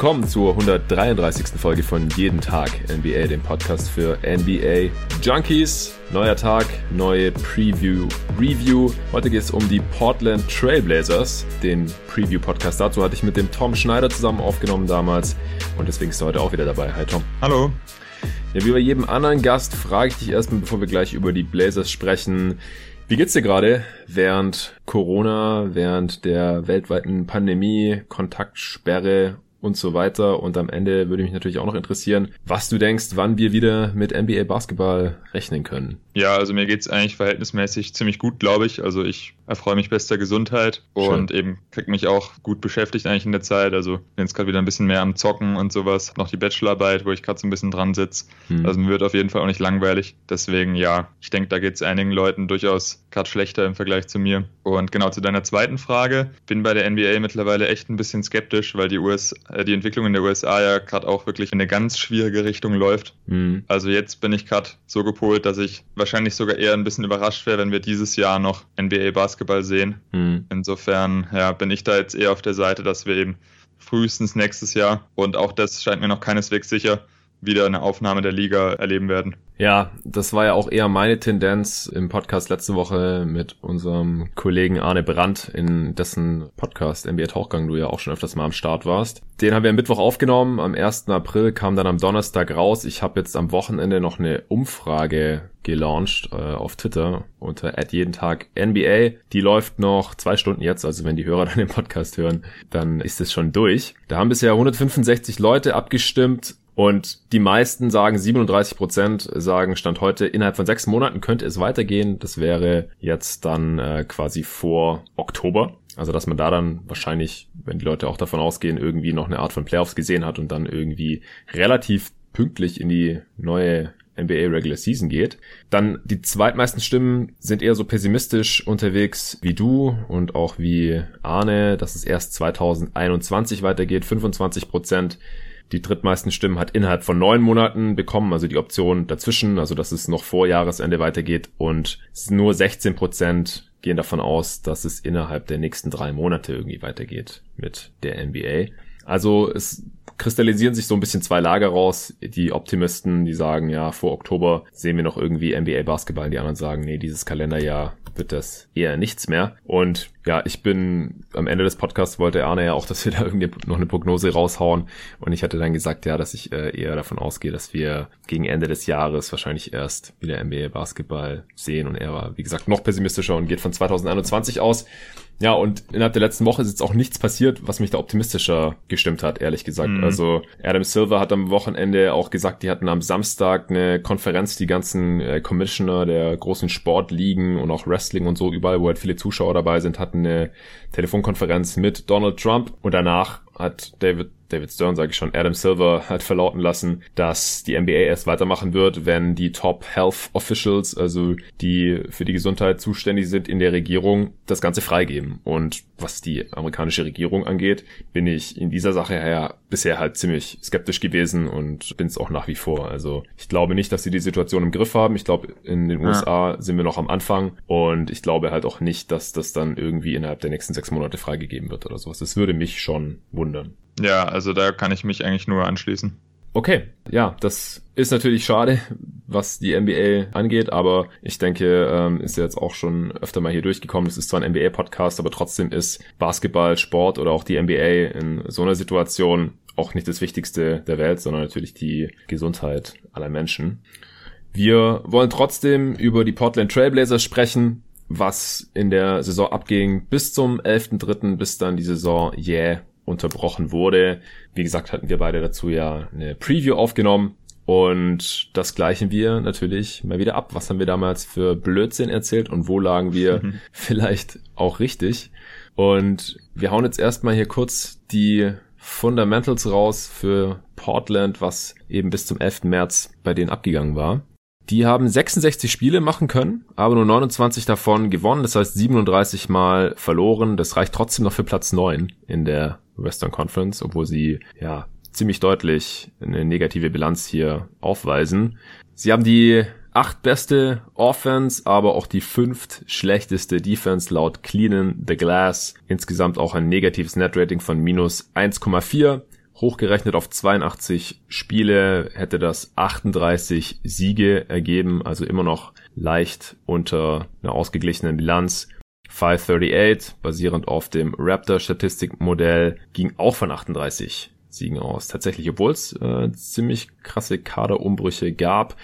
Willkommen zur 133. Folge von Jeden Tag NBA, dem Podcast für NBA Junkies. Neuer Tag, neue Preview, Review. Heute geht es um die Portland Trailblazers. Den Preview-Podcast dazu hatte ich mit dem Tom Schneider zusammen aufgenommen damals und deswegen ist er heute auch wieder dabei. Hi Tom. Hallo. Ja, wie bei jedem anderen Gast frage ich dich erstmal, bevor wir gleich über die Blazers sprechen, wie geht's dir gerade während Corona, während der weltweiten Pandemie, Kontaktsperre und so weiter. Und am Ende würde mich natürlich auch noch interessieren, was du denkst, wann wir wieder mit NBA Basketball rechnen können. Ja, also mir geht's eigentlich verhältnismäßig ziemlich gut, glaube ich. Also ich erfreue mich bester Gesundheit und Schön. eben krieg mich auch gut beschäftigt eigentlich in der Zeit. Also bin jetzt gerade wieder ein bisschen mehr am Zocken und sowas. Noch die Bachelorarbeit, wo ich gerade so ein bisschen dran sitze. Hm. Also mir wird auf jeden Fall auch nicht langweilig. Deswegen ja, ich denke, da geht's einigen Leuten durchaus gerade schlechter im Vergleich zu mir. Und genau zu deiner zweiten Frage, bin bei der NBA mittlerweile echt ein bisschen skeptisch, weil die US, äh, die Entwicklung in der USA ja gerade auch wirklich in eine ganz schwierige Richtung läuft. Hm. Also jetzt bin ich gerade so gepolt, dass ich wahrscheinlich sogar eher ein bisschen überrascht wäre, wenn wir dieses Jahr noch NBA Basketball sehen. Mhm. Insofern ja, bin ich da jetzt eher auf der Seite, dass wir eben frühestens nächstes Jahr und auch das scheint mir noch keineswegs sicher wieder eine Aufnahme der Liga erleben werden. Ja, das war ja auch eher meine Tendenz im Podcast letzte Woche mit unserem Kollegen Arne Brandt, in dessen Podcast NBA Tauchgang du ja auch schon öfters mal am Start warst. Den haben wir am Mittwoch aufgenommen, am 1. April kam dann am Donnerstag raus. Ich habe jetzt am Wochenende noch eine Umfrage gelauncht äh, auf Twitter unter jeden Tag NBA. Die läuft noch zwei Stunden jetzt, also wenn die Hörer dann den Podcast hören, dann ist es schon durch. Da haben bisher 165 Leute abgestimmt und die meisten sagen, 37 Prozent sagen, Stand heute, innerhalb von sechs Monaten könnte es weitergehen. Das wäre jetzt dann äh, quasi vor Oktober. Also, dass man da dann wahrscheinlich, wenn die Leute auch davon ausgehen, irgendwie noch eine Art von Playoffs gesehen hat und dann irgendwie relativ pünktlich in die neue NBA Regular Season geht. Dann die zweitmeisten Stimmen sind eher so pessimistisch unterwegs wie du und auch wie Arne, dass es erst 2021 weitergeht. 25 Prozent die drittmeisten Stimmen hat innerhalb von neun Monaten bekommen, also die Option dazwischen, also dass es noch vor Jahresende weitergeht und nur 16 Prozent gehen davon aus, dass es innerhalb der nächsten drei Monate irgendwie weitergeht mit der NBA. Also es kristallisieren sich so ein bisschen zwei Lager raus. Die Optimisten, die sagen, ja, vor Oktober sehen wir noch irgendwie NBA Basketball. Die anderen sagen, nee, dieses Kalenderjahr wird das eher nichts mehr. Und ja, ich bin am Ende des Podcasts wollte Arne ja auch, dass wir da irgendwie noch eine Prognose raushauen. Und ich hatte dann gesagt, ja, dass ich äh, eher davon ausgehe, dass wir gegen Ende des Jahres wahrscheinlich erst wieder NBA Basketball sehen. Und er war, wie gesagt, noch pessimistischer und geht von 2021 aus. Ja, und innerhalb der letzten Woche ist jetzt auch nichts passiert, was mich da optimistischer gestimmt hat, ehrlich gesagt. Mhm. Also Adam Silver hat am Wochenende auch gesagt, die hatten am Samstag eine Konferenz, die ganzen äh, Commissioner der großen Sportligen und auch Wrestling und so, überall, wo halt viele Zuschauer dabei sind, hatten eine Telefonkonferenz mit Donald Trump und danach hat David David Stern, sage ich schon, Adam Silver hat verlauten lassen, dass die NBA erst weitermachen wird, wenn die Top Health Officials, also die für die Gesundheit zuständig sind in der Regierung, das Ganze freigeben. Und was die amerikanische Regierung angeht, bin ich in dieser Sache her bisher halt ziemlich skeptisch gewesen und bin es auch nach wie vor. Also ich glaube nicht, dass sie die Situation im Griff haben. Ich glaube, in den USA ja. sind wir noch am Anfang und ich glaube halt auch nicht, dass das dann irgendwie innerhalb der nächsten sechs Monate freigegeben wird oder sowas. Das würde mich schon wundern. Ja, also da kann ich mich eigentlich nur anschließen. Okay, ja, das ist natürlich schade, was die NBA angeht, aber ich denke, ähm, ist jetzt auch schon öfter mal hier durchgekommen. Es ist zwar ein NBA-Podcast, aber trotzdem ist Basketball, Sport oder auch die NBA in so einer Situation auch nicht das Wichtigste der Welt, sondern natürlich die Gesundheit aller Menschen. Wir wollen trotzdem über die Portland Trailblazers sprechen, was in der Saison abging bis zum 11.3., bis dann die Saison yeah unterbrochen wurde. Wie gesagt, hatten wir beide dazu ja eine Preview aufgenommen. Und das gleichen wir natürlich mal wieder ab. Was haben wir damals für Blödsinn erzählt und wo lagen wir mhm. vielleicht auch richtig? Und wir hauen jetzt erstmal hier kurz die Fundamentals raus für Portland, was eben bis zum 11. März bei denen abgegangen war. Die haben 66 Spiele machen können, aber nur 29 davon gewonnen, das heißt 37 mal verloren. Das reicht trotzdem noch für Platz 9 in der Western Conference, obwohl sie ja ziemlich deutlich eine negative Bilanz hier aufweisen. Sie haben die acht beste Offense, aber auch die fünft schlechteste Defense laut Cleanen the Glass. Insgesamt auch ein negatives Net Rating von minus 1,4. Hochgerechnet auf 82 Spiele hätte das 38 Siege ergeben, also immer noch leicht unter einer ausgeglichenen Bilanz. 538, basierend auf dem Raptor-Statistikmodell, ging auch von 38 Siegen aus. Tatsächlich, obwohl es äh, ziemlich krasse Kaderumbrüche gab,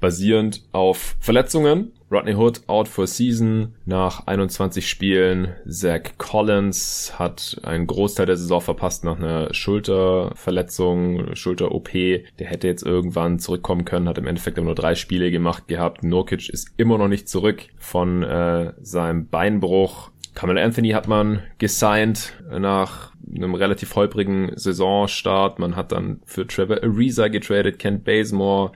basierend auf Verletzungen. Rodney Hood out for season nach 21 Spielen. Zach Collins hat einen Großteil der Saison verpasst nach einer Schulterverletzung, Schulter-OP. Der hätte jetzt irgendwann zurückkommen können, hat im Endeffekt nur drei Spiele gemacht gehabt. Nurkic ist immer noch nicht zurück von äh, seinem Beinbruch. Kamel Anthony hat man gesigned nach einem relativ holprigen Saisonstart. Man hat dann für Trevor Ariza getradet, Kent Bazemore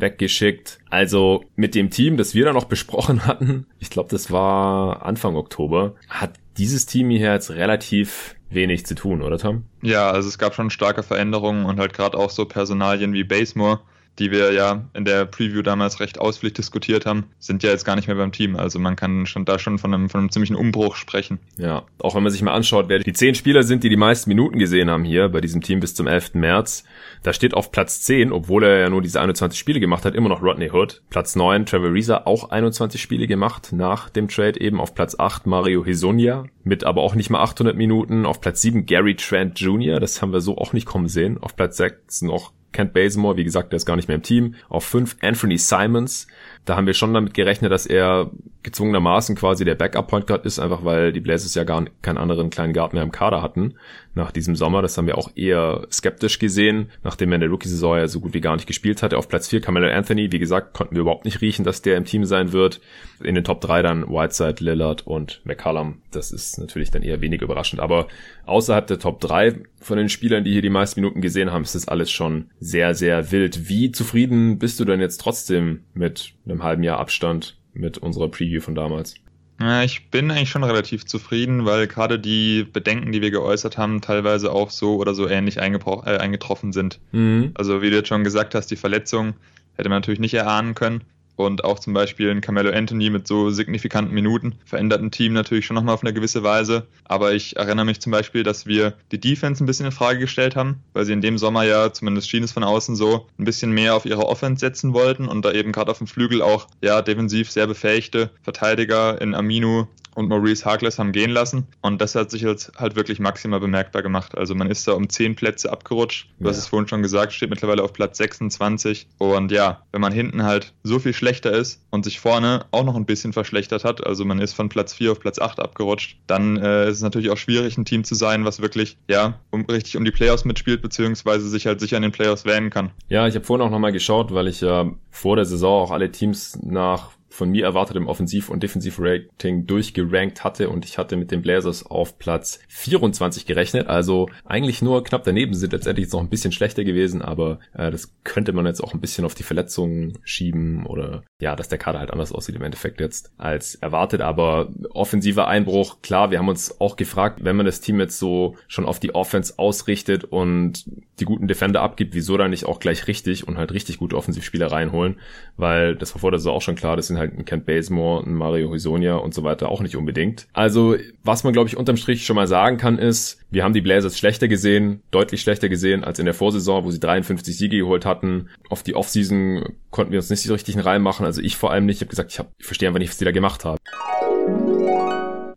weggeschickt. Also mit dem Team, das wir da noch besprochen hatten, ich glaube, das war Anfang Oktober, hat dieses Team hier jetzt relativ wenig zu tun, oder Tom? Ja, also es gab schon starke Veränderungen und halt gerade auch so Personalien wie Basemore, die wir ja in der Preview damals recht ausführlich diskutiert haben, sind ja jetzt gar nicht mehr beim Team. Also man kann schon da schon von einem, von einem ziemlichen Umbruch sprechen. Ja, auch wenn man sich mal anschaut, wer die zehn Spieler sind, die die meisten Minuten gesehen haben hier bei diesem Team bis zum 11. März, da steht auf Platz 10, obwohl er ja nur diese 21 Spiele gemacht hat, immer noch Rodney Hood. Platz 9, Trevor Reza, auch 21 Spiele gemacht nach dem Trade eben. Auf Platz 8 Mario Hisonia mit aber auch nicht mal 800 Minuten. Auf Platz 7 Gary Trent Jr., das haben wir so auch nicht kommen sehen. Auf Platz 6 noch Kent Bazemore, wie gesagt, der ist gar nicht mehr im Team. Auf fünf Anthony Simons. Da haben wir schon damit gerechnet, dass er gezwungenermaßen quasi der Backup-Point Guard ist, einfach weil die Blazers ja gar keinen anderen kleinen Guard mehr im Kader hatten nach diesem Sommer. Das haben wir auch eher skeptisch gesehen, nachdem er in der Rookie-Saison ja so gut wie gar nicht gespielt hatte. Auf Platz 4 Carmelo Anthony, wie gesagt, konnten wir überhaupt nicht riechen, dass der im Team sein wird. In den Top 3 dann Whiteside, Lillard und McCallum. Das ist natürlich dann eher wenig überraschend. Aber außerhalb der Top 3 von den Spielern, die hier die meisten Minuten gesehen haben, ist das alles schon sehr, sehr wild. Wie zufrieden bist du denn jetzt trotzdem mit einem halben Jahr Abstand mit unserer Preview von damals? Ja, ich bin eigentlich schon relativ zufrieden, weil gerade die Bedenken, die wir geäußert haben, teilweise auch so oder so ähnlich äh, eingetroffen sind. Mhm. Also wie du jetzt schon gesagt hast, die Verletzung hätte man natürlich nicht erahnen können und auch zum Beispiel ein Carmelo Anthony mit so signifikanten Minuten verändert ein Team natürlich schon nochmal auf eine gewisse Weise. Aber ich erinnere mich zum Beispiel, dass wir die Defense ein bisschen in Frage gestellt haben, weil sie in dem Sommer ja, zumindest schien es von außen so, ein bisschen mehr auf ihre Offense setzen wollten und da eben gerade auf dem Flügel auch ja defensiv sehr befähigte Verteidiger in Aminu und Maurice Harkless haben gehen lassen. Und das hat sich jetzt halt wirklich maximal bemerkbar gemacht. Also man ist da um zehn Plätze abgerutscht. Du ja. hast es vorhin schon gesagt, steht mittlerweile auf Platz 26. Und ja, wenn man hinten halt so viel schlechter ist und sich vorne auch noch ein bisschen verschlechtert hat, also man ist von Platz 4 auf Platz 8 abgerutscht, dann äh, ist es natürlich auch schwierig, ein Team zu sein, was wirklich, ja, um, richtig um die Playoffs mitspielt, beziehungsweise sich halt sicher in den Playoffs wählen kann. Ja, ich habe vorhin auch nochmal geschaut, weil ich ja vor der Saison auch alle Teams nach von mir erwartetem Offensiv- und Defensiv-Rating durchgerankt hatte und ich hatte mit den Blazers auf Platz 24 gerechnet. Also eigentlich nur knapp daneben sind letztendlich jetzt noch ein bisschen schlechter gewesen, aber äh, das könnte man jetzt auch ein bisschen auf die Verletzungen schieben oder ja, dass der Kader halt anders aussieht im Endeffekt jetzt als erwartet. Aber offensiver Einbruch, klar, wir haben uns auch gefragt, wenn man das Team jetzt so schon auf die Offense ausrichtet und die guten Defender abgibt, wieso dann nicht auch gleich richtig und halt richtig gute Offensivspieler reinholen, weil das war vor der Saison auch schon klar, das sind halt ein Kent Bazemore, ein Mario Hisonia und so weiter auch nicht unbedingt. Also, was man glaube ich unterm Strich schon mal sagen kann ist, wir haben die Blazers schlechter gesehen, deutlich schlechter gesehen als in der Vorsaison, wo sie 53 Siege geholt hatten. Auf die Offseason konnten wir uns nicht so richtig reinmachen, also ich vor allem nicht. Ich habe gesagt, ich, hab, ich verstehe einfach nicht, was die da gemacht haben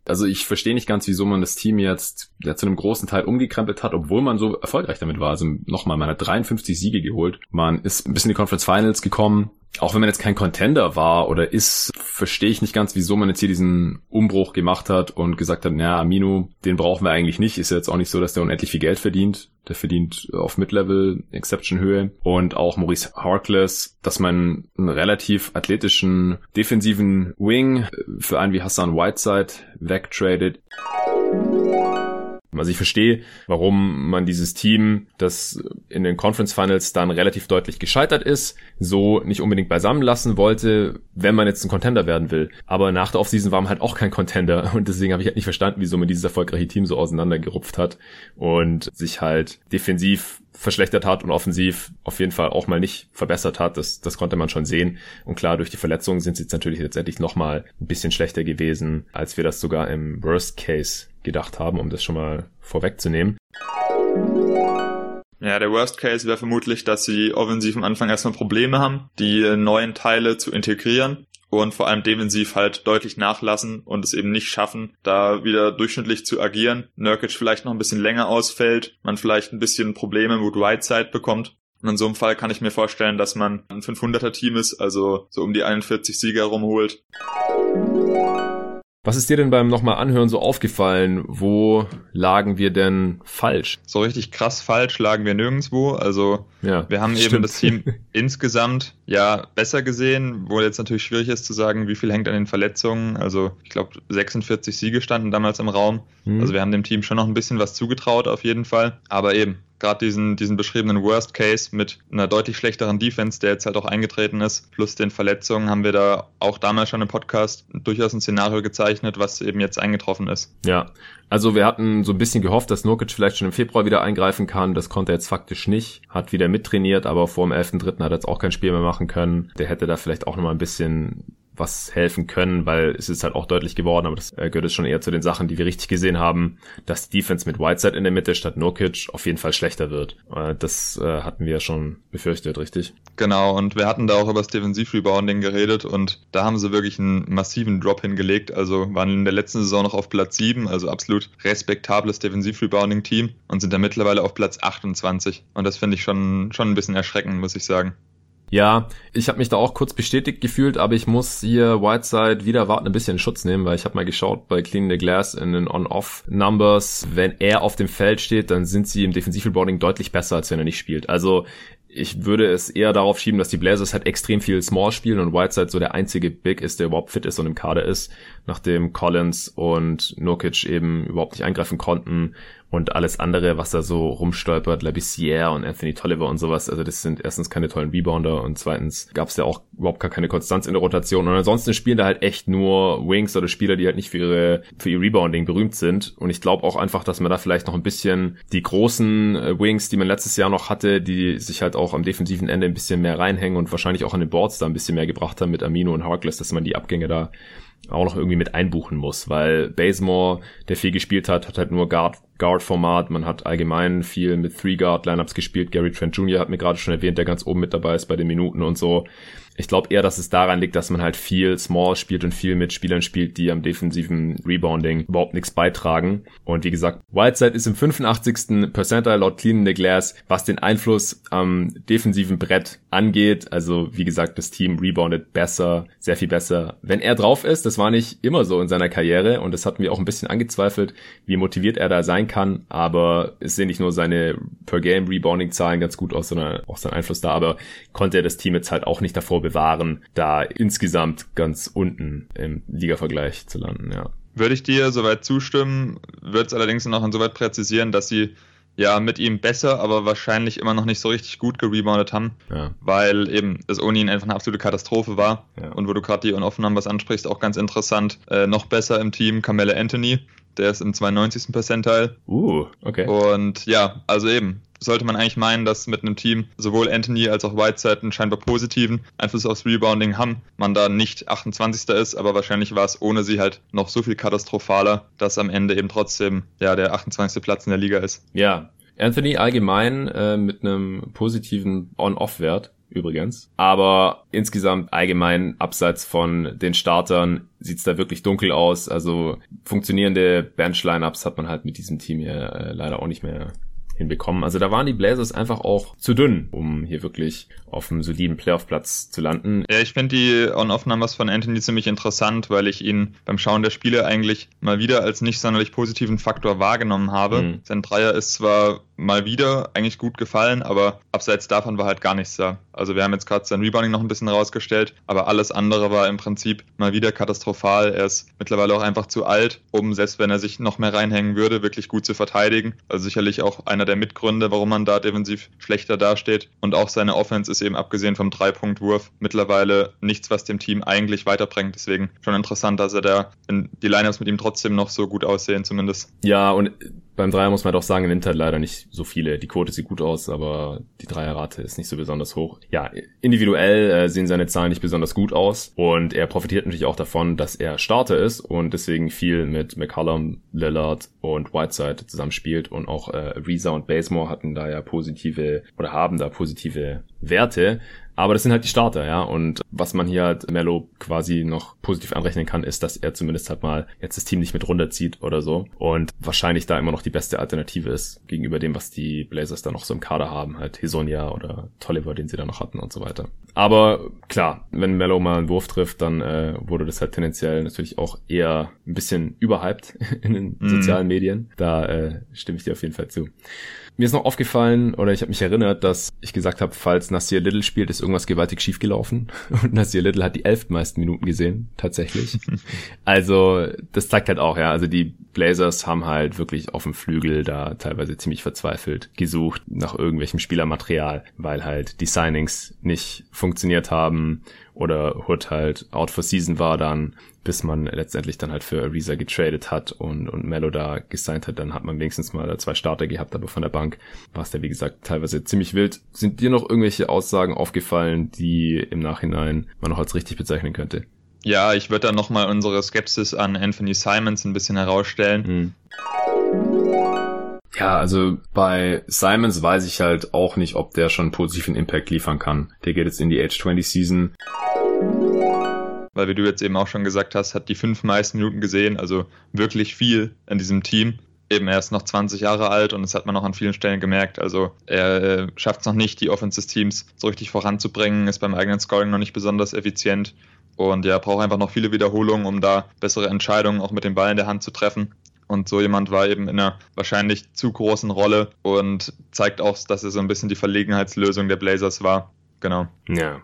also ich verstehe nicht ganz, wieso man das Team jetzt ja, zu einem großen Teil umgekrempelt hat, obwohl man so erfolgreich damit war. Also nochmal, man hat 53 Siege geholt. Man ist ein bisschen in die Conference Finals gekommen auch wenn man jetzt kein Contender war oder ist, verstehe ich nicht ganz, wieso man jetzt hier diesen Umbruch gemacht hat und gesagt hat, naja, Amino, den brauchen wir eigentlich nicht. Ist ja jetzt auch nicht so, dass der unendlich viel Geld verdient. Der verdient auf Mid-Level Exception Höhe. Und auch Maurice Harkless, dass man einen relativ athletischen defensiven Wing für einen wie Hassan Whiteside wegtradet. Also ich verstehe, warum man dieses Team, das in den Conference Finals dann relativ deutlich gescheitert ist, so nicht unbedingt beisammen lassen wollte, wenn man jetzt ein Contender werden will. Aber nach der Offseason war man halt auch kein Contender und deswegen habe ich halt nicht verstanden, wieso man dieses erfolgreiche Team so auseinandergerupft hat und sich halt defensiv verschlechtert hat und offensiv auf jeden Fall auch mal nicht verbessert hat. Das, das konnte man schon sehen. Und klar, durch die Verletzungen sind sie jetzt natürlich letztendlich nochmal ein bisschen schlechter gewesen, als wir das sogar im Worst Case gedacht haben, um das schon mal vorwegzunehmen. Ja, der Worst Case wäre vermutlich, dass sie offensiv am Anfang erstmal Probleme haben, die neuen Teile zu integrieren und vor allem defensiv halt deutlich nachlassen und es eben nicht schaffen, da wieder durchschnittlich zu agieren. Nurkic vielleicht noch ein bisschen länger ausfällt, man vielleicht ein bisschen Probleme mit Whiteside bekommt. Und in so einem Fall kann ich mir vorstellen, dass man ein 500er Team ist, also so um die 41 Sieger rumholt. Was ist dir denn beim nochmal anhören so aufgefallen? Wo lagen wir denn falsch? So richtig krass falsch lagen wir nirgendwo. Also ja, wir haben stimmt. eben das Team insgesamt ja besser gesehen, wo jetzt natürlich schwierig ist zu sagen, wie viel hängt an den Verletzungen. Also ich glaube 46 Siege standen damals im Raum. Mhm. Also wir haben dem Team schon noch ein bisschen was zugetraut auf jeden Fall. Aber eben gerade diesen, diesen beschriebenen Worst Case mit einer deutlich schlechteren Defense, der jetzt halt auch eingetreten ist, plus den Verletzungen, haben wir da auch damals schon im Podcast durchaus ein Szenario gezeichnet, was eben jetzt eingetroffen ist. Ja, also wir hatten so ein bisschen gehofft, dass Nurkic vielleicht schon im Februar wieder eingreifen kann. Das konnte er jetzt faktisch nicht. Hat wieder mittrainiert, aber vor dem 11.3. hat er jetzt auch kein Spiel mehr machen können. Der hätte da vielleicht auch nochmal ein bisschen was helfen können, weil es ist halt auch deutlich geworden, aber das äh, gehört jetzt schon eher zu den Sachen, die wir richtig gesehen haben, dass die Defense mit Whiteside in der Mitte statt Nurkic auf jeden Fall schlechter wird. Äh, das äh, hatten wir schon befürchtet, richtig? Genau, und wir hatten da auch über das Defensiv-Rebounding geredet und da haben sie wirklich einen massiven Drop hingelegt, also waren in der letzten Saison noch auf Platz 7, also absolut respektables Defensiv-Rebounding-Team und sind da mittlerweile auf Platz 28 und das finde ich schon, schon ein bisschen erschreckend, muss ich sagen. Ja, ich habe mich da auch kurz bestätigt gefühlt, aber ich muss hier Whiteside wieder warten, ein bisschen Schutz nehmen, weil ich habe mal geschaut bei Clean the Glass in den On-Off-Numbers. Wenn er auf dem Feld steht, dann sind sie im Defensiv-Rebounding deutlich besser, als wenn er nicht spielt. Also ich würde es eher darauf schieben, dass die Blazers halt extrem viel Small spielen und Whiteside so der einzige Big ist, der überhaupt fit ist und im Kader ist, nachdem Collins und Nurkic eben überhaupt nicht eingreifen konnten und alles andere, was da so rumstolpert, Labissière und Anthony Tolliver und sowas, also das sind erstens keine tollen Rebounder und zweitens gab es ja auch überhaupt gar keine Konstanz in der Rotation. Und ansonsten spielen da halt echt nur Wings oder Spieler, die halt nicht für ihre für ihr Rebounding berühmt sind. Und ich glaube auch einfach, dass man da vielleicht noch ein bisschen die großen äh, Wings, die man letztes Jahr noch hatte, die sich halt auch am defensiven Ende ein bisschen mehr reinhängen und wahrscheinlich auch an den Boards da ein bisschen mehr gebracht haben mit Amino und Harkless, dass man die Abgänge da auch noch irgendwie mit einbuchen muss, weil Basemore, der viel gespielt hat, hat halt nur Guard Guard-Format. Man hat allgemein viel mit Three-Guard-Lineups gespielt. Gary Trent Jr. hat mir gerade schon erwähnt, der ganz oben mit dabei ist bei den Minuten und so. Ich glaube eher, dass es daran liegt, dass man halt viel Small spielt und viel mit Spielern spielt, die am defensiven Rebounding überhaupt nichts beitragen. Und wie gesagt, Whiteside ist im 85. Percentile laut Clean in the Glass, was den Einfluss am defensiven Brett angeht. Also wie gesagt, das Team reboundet besser, sehr viel besser. Wenn er drauf ist, das war nicht immer so in seiner Karriere und das hatten wir auch ein bisschen angezweifelt, wie motiviert er da sein kann. Aber es sehen nicht nur seine Per-Game-Rebounding-Zahlen ganz gut aus, sondern auch sein Einfluss da. Aber konnte er das Team jetzt halt auch nicht davor bewahren, da insgesamt ganz unten im Liga-Vergleich zu landen, ja. Würde ich dir soweit zustimmen, würde es allerdings noch insoweit präzisieren, dass sie ja mit ihm besser, aber wahrscheinlich immer noch nicht so richtig gut gereboundet haben, ja. weil eben das ohne ihn einfach eine absolute Katastrophe war. Ja. Und wo du gerade die On-Off-Numbers ansprichst, auch ganz interessant, äh, noch besser im Team Camille Anthony, der ist im 92. Percentile. Uh, okay. Und ja, also eben, sollte man eigentlich meinen, dass mit einem Team sowohl Anthony als auch Whiteside einen scheinbar positiven Einfluss aufs Rebounding haben, man da nicht 28. ist, aber wahrscheinlich war es ohne sie halt noch so viel katastrophaler, dass am Ende eben trotzdem ja der 28. Platz in der Liga ist. Ja, Anthony allgemein äh, mit einem positiven On-Off-Wert übrigens. Aber insgesamt allgemein abseits von den Startern sieht's da wirklich dunkel aus. Also funktionierende Bench-Lineups hat man halt mit diesem Team hier äh, leider auch nicht mehr hinbekommen. Also da waren die Blazers einfach auch zu dünn, um hier wirklich auf einem soliden Playoff-Platz zu landen. Ja, ich finde die On-Off-Numbers von Anthony ziemlich interessant, weil ich ihn beim Schauen der Spiele eigentlich mal wieder als nicht sonderlich positiven Faktor wahrgenommen habe. Mhm. Sein Dreier ist zwar mal wieder eigentlich gut gefallen, aber abseits davon war halt gar nichts da. Also wir haben jetzt gerade sein Rebounding noch ein bisschen rausgestellt, aber alles andere war im Prinzip mal wieder katastrophal. Er ist mittlerweile auch einfach zu alt, um selbst wenn er sich noch mehr reinhängen würde, wirklich gut zu verteidigen. Also sicherlich auch einer der Mitgründe, warum man da defensiv schlechter dasteht. Und auch seine Offense ist eben abgesehen vom Dreipunktwurf mittlerweile nichts, was dem Team eigentlich weiterbringt. Deswegen schon interessant, dass er da die Lineups mit ihm trotzdem noch so gut aussehen zumindest. Ja, und beim Dreier muss man doch sagen, nimmt halt leider nicht so viele. Die Quote sieht gut aus, aber die Dreierrate ist nicht so besonders hoch. Ja, individuell äh, sehen seine Zahlen nicht besonders gut aus und er profitiert natürlich auch davon, dass er Starter ist und deswegen viel mit McCollum, Lillard und Whiteside zusammenspielt und auch äh, Reza und Basemore hatten da ja positive oder haben da positive Werte. Aber das sind halt die Starter, ja. Und was man hier halt Mello quasi noch positiv anrechnen kann, ist, dass er zumindest halt mal jetzt das Team nicht mit runterzieht oder so. Und wahrscheinlich da immer noch die beste Alternative ist gegenüber dem, was die Blazers da noch so im Kader haben. Halt Hisonia oder Tolliver, den sie da noch hatten und so weiter. Aber klar, wenn Mello mal einen Wurf trifft, dann äh, wurde das halt tendenziell natürlich auch eher ein bisschen überhyped in den mm. sozialen Medien. Da äh, stimme ich dir auf jeden Fall zu. Mir ist noch aufgefallen, oder ich habe mich erinnert, dass ich gesagt habe, falls Nasir Little spielt, ist irgendwas gewaltig schiefgelaufen. Und Nasir Little hat die elf meisten Minuten gesehen, tatsächlich. also, das zeigt halt auch, ja, also die Blazers haben halt wirklich auf dem Flügel da teilweise ziemlich verzweifelt gesucht nach irgendwelchem Spielermaterial, weil halt die Signings nicht funktioniert haben oder Hood halt out for season war dann, bis man letztendlich dann halt für Ariza getradet hat und, und Mello da gesigned hat, dann hat man wenigstens mal zwei Starter gehabt, aber von der Bank war es da wie gesagt teilweise ziemlich wild. Sind dir noch irgendwelche Aussagen aufgefallen, die im Nachhinein man noch als richtig bezeichnen könnte? Ja, ich würde dann nochmal unsere Skepsis an Anthony Simons ein bisschen herausstellen. Hm. Ja, also bei Simons weiß ich halt auch nicht, ob der schon positiven Impact liefern kann. Der geht jetzt in die Age 20 Season. Weil wie du jetzt eben auch schon gesagt hast, hat die fünf meisten Minuten gesehen, also wirklich viel an diesem Team. Eben er ist noch 20 Jahre alt und das hat man auch an vielen Stellen gemerkt. Also er äh, schafft es noch nicht, die Offenses Teams so richtig voranzubringen, ist beim eigenen Scoring noch nicht besonders effizient und ja, braucht einfach noch viele Wiederholungen, um da bessere Entscheidungen auch mit dem Ball in der Hand zu treffen. Und so jemand war eben in einer wahrscheinlich zu großen Rolle und zeigt auch, dass er so ein bisschen die Verlegenheitslösung der Blazers war. Genau. Ja.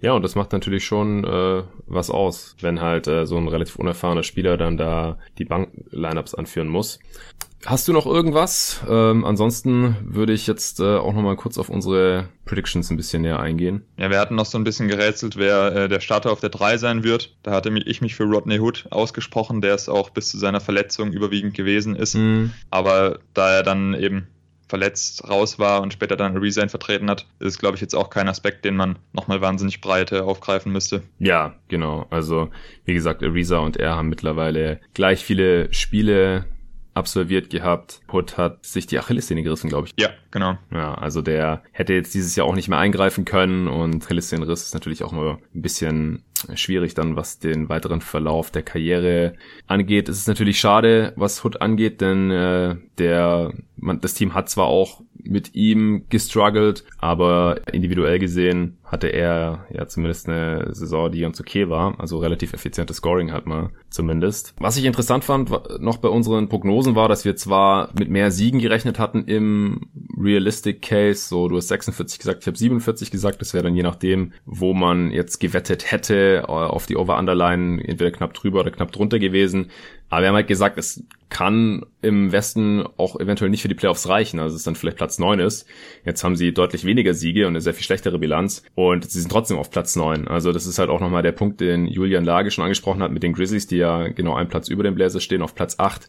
Ja, und das macht natürlich schon äh, was aus, wenn halt äh, so ein relativ unerfahrener Spieler dann da die Bank-Lineups anführen muss. Hast du noch irgendwas? Ähm, ansonsten würde ich jetzt äh, auch nochmal kurz auf unsere Predictions ein bisschen näher eingehen. Ja, wir hatten noch so ein bisschen gerätselt, wer äh, der Starter auf der 3 sein wird. Da hatte ich mich für Rodney Hood ausgesprochen, der es auch bis zu seiner Verletzung überwiegend gewesen ist. Mhm. Aber da er dann eben verletzt raus war und später dann Resign vertreten hat, ist, glaube ich, jetzt auch kein Aspekt, den man nochmal wahnsinnig breit aufgreifen müsste. Ja, genau. Also, wie gesagt, Ariza und er haben mittlerweile gleich viele Spiele absolviert gehabt. Hood hat sich die Achillessehne gerissen, glaube ich. Ja, genau. Ja, also der hätte jetzt dieses Jahr auch nicht mehr eingreifen können und Achillessehnenriss ist natürlich auch mal ein bisschen schwierig dann, was den weiteren Verlauf der Karriere angeht. Es ist natürlich schade, was Hood angeht, denn äh, der man, das Team hat zwar auch mit ihm gestruggelt, aber individuell gesehen hatte er ja zumindest eine Saison, die ganz okay war, also relativ effizientes Scoring hat man zumindest. Was ich interessant fand noch bei unseren Prognosen war, dass wir zwar mit mehr Siegen gerechnet hatten im Realistic Case, so du hast 46 gesagt, ich habe 47 gesagt, das wäre dann je nachdem, wo man jetzt gewettet hätte äh, auf die Over-Underline, entweder knapp drüber oder knapp drunter gewesen. Aber wir haben halt gesagt, es kann im Westen auch eventuell nicht für die Playoffs reichen, also es dann vielleicht Platz neun ist. Jetzt haben sie deutlich weniger Siege und eine sehr viel schlechtere Bilanz und sie sind trotzdem auf Platz neun. Also das ist halt auch nochmal der Punkt, den Julian Lage schon angesprochen hat mit den Grizzlies, die ja genau einen Platz über den Blazers stehen, auf Platz acht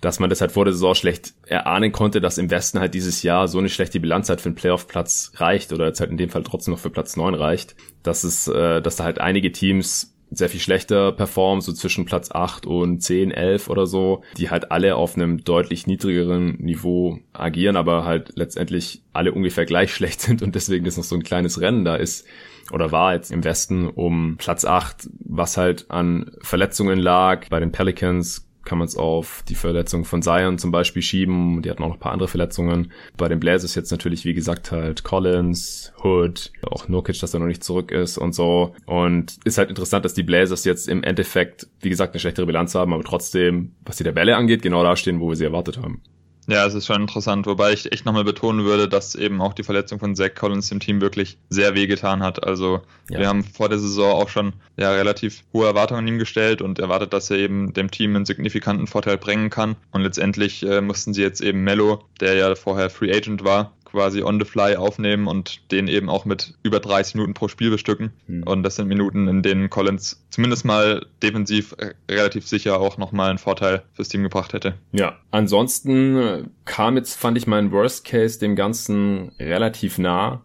dass man das halt vor der Saison schlecht erahnen konnte, dass im Westen halt dieses Jahr so eine schlechte Bilanz halt für einen Playoff-Platz reicht oder jetzt halt in dem Fall trotzdem noch für Platz neun reicht. Dass es, äh, dass da halt einige Teams sehr viel schlechter performen, so zwischen Platz 8 und 10, 11 oder so, die halt alle auf einem deutlich niedrigeren Niveau agieren, aber halt letztendlich alle ungefähr gleich schlecht sind und deswegen ist noch so ein kleines Rennen da ist oder war jetzt im Westen um Platz 8, was halt an Verletzungen lag. Bei den Pelicans kann man es auf die Verletzung von Zion zum Beispiel schieben. Die hatten auch noch ein paar andere Verletzungen. Bei den Blazers jetzt natürlich, wie gesagt, halt Collins, Hood, auch Nurkic, dass er noch nicht zurück ist und so. Und ist halt interessant, dass die Blazers jetzt im Endeffekt, wie gesagt, eine schlechtere Bilanz haben, aber trotzdem, was die Tabelle angeht, genau da stehen, wo wir sie erwartet haben. Ja, es ist schon interessant, wobei ich echt nochmal betonen würde, dass eben auch die Verletzung von Zach Collins dem Team wirklich sehr wehgetan hat. Also ja. wir haben vor der Saison auch schon ja, relativ hohe Erwartungen an ihm gestellt und erwartet, dass er eben dem Team einen signifikanten Vorteil bringen kann. Und letztendlich äh, mussten sie jetzt eben Mello, der ja vorher Free Agent war, quasi on the fly aufnehmen und den eben auch mit über 30 Minuten pro Spiel bestücken. Mhm. Und das sind Minuten, in denen Collins zumindest mal defensiv äh, relativ sicher auch nochmal einen Vorteil fürs Team gebracht hätte. Ja, ansonsten äh, kam jetzt, fand ich, mein Worst Case dem Ganzen relativ nah.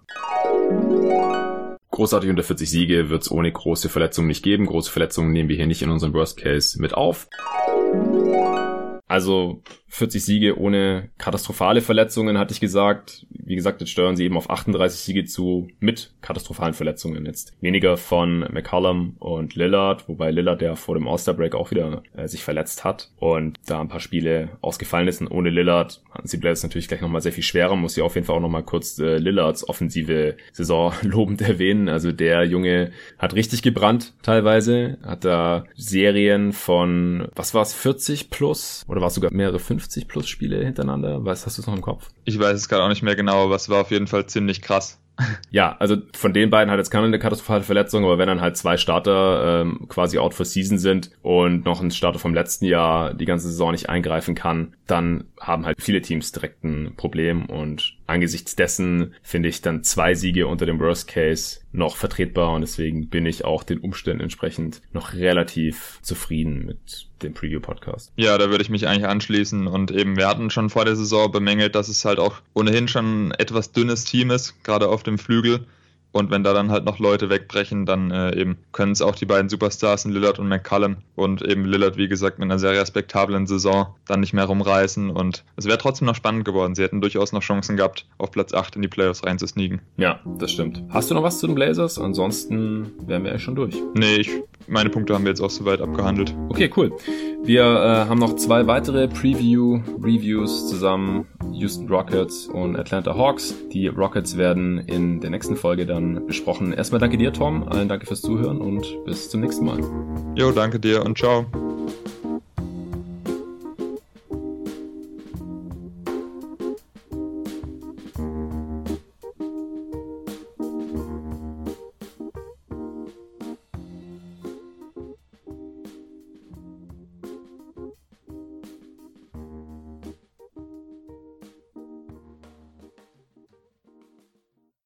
Großartig unter 40 Siege wird es ohne große Verletzungen nicht geben. Große Verletzungen nehmen wir hier nicht in unserem Worst Case mit auf. Also 40 Siege ohne katastrophale Verletzungen, hatte ich gesagt. Wie gesagt, jetzt steuern sie eben auf 38 Siege zu mit katastrophalen Verletzungen. Jetzt weniger von McCollum und Lillard, wobei Lillard ja vor dem All-Star-Break auch wieder äh, sich verletzt hat und da ein paar Spiele ausgefallen ist. Und ohne Lillard hatten sie Blazers natürlich gleich nochmal sehr viel schwerer. Muss ich auf jeden Fall auch nochmal kurz äh, Lillards offensive Saison lobend erwähnen. Also der Junge hat richtig gebrannt teilweise, hat da Serien von, was war es, 40 plus oder war es sogar mehrere 50 plus Spiele hintereinander? Weißt, hast du es noch im Kopf? Ich weiß es gerade auch nicht mehr genau, aber es war auf jeden Fall ziemlich krass. Ja, also von den beiden hat jetzt keine katastrophale Verletzung, aber wenn dann halt zwei Starter ähm, quasi out for season sind und noch ein Starter vom letzten Jahr die ganze Saison nicht eingreifen kann, dann haben halt viele Teams direkt ein Problem und angesichts dessen finde ich dann zwei Siege unter dem Worst Case noch vertretbar und deswegen bin ich auch den Umständen entsprechend noch relativ zufrieden mit dem Preview-Podcast. Ja, da würde ich mich eigentlich anschließen und eben, wir hatten schon vor der Saison bemängelt, dass es halt auch ohnehin schon ein etwas dünnes Team ist, gerade auf dem Flügel. Und wenn da dann halt noch Leute wegbrechen, dann äh, eben können es auch die beiden Superstars, Lillard und McCallum und eben Lillard, wie gesagt, mit einer sehr respektablen Saison dann nicht mehr rumreißen. Und es wäre trotzdem noch spannend geworden. Sie hätten durchaus noch Chancen gehabt, auf Platz 8 in die Playoffs reinzusneaken. Ja, das stimmt. Hast du noch was zu den Blazers? Ansonsten wären wir ja schon durch. Nee, ich meine Punkte haben wir jetzt auch soweit abgehandelt. Okay, cool. Wir äh, haben noch zwei weitere Preview-Reviews zusammen. Houston Rockets und Atlanta Hawks. Die Rockets werden in der nächsten Folge dann besprochen. Erstmal danke dir, Tom. Allen danke fürs Zuhören und bis zum nächsten Mal. Jo, danke dir und ciao.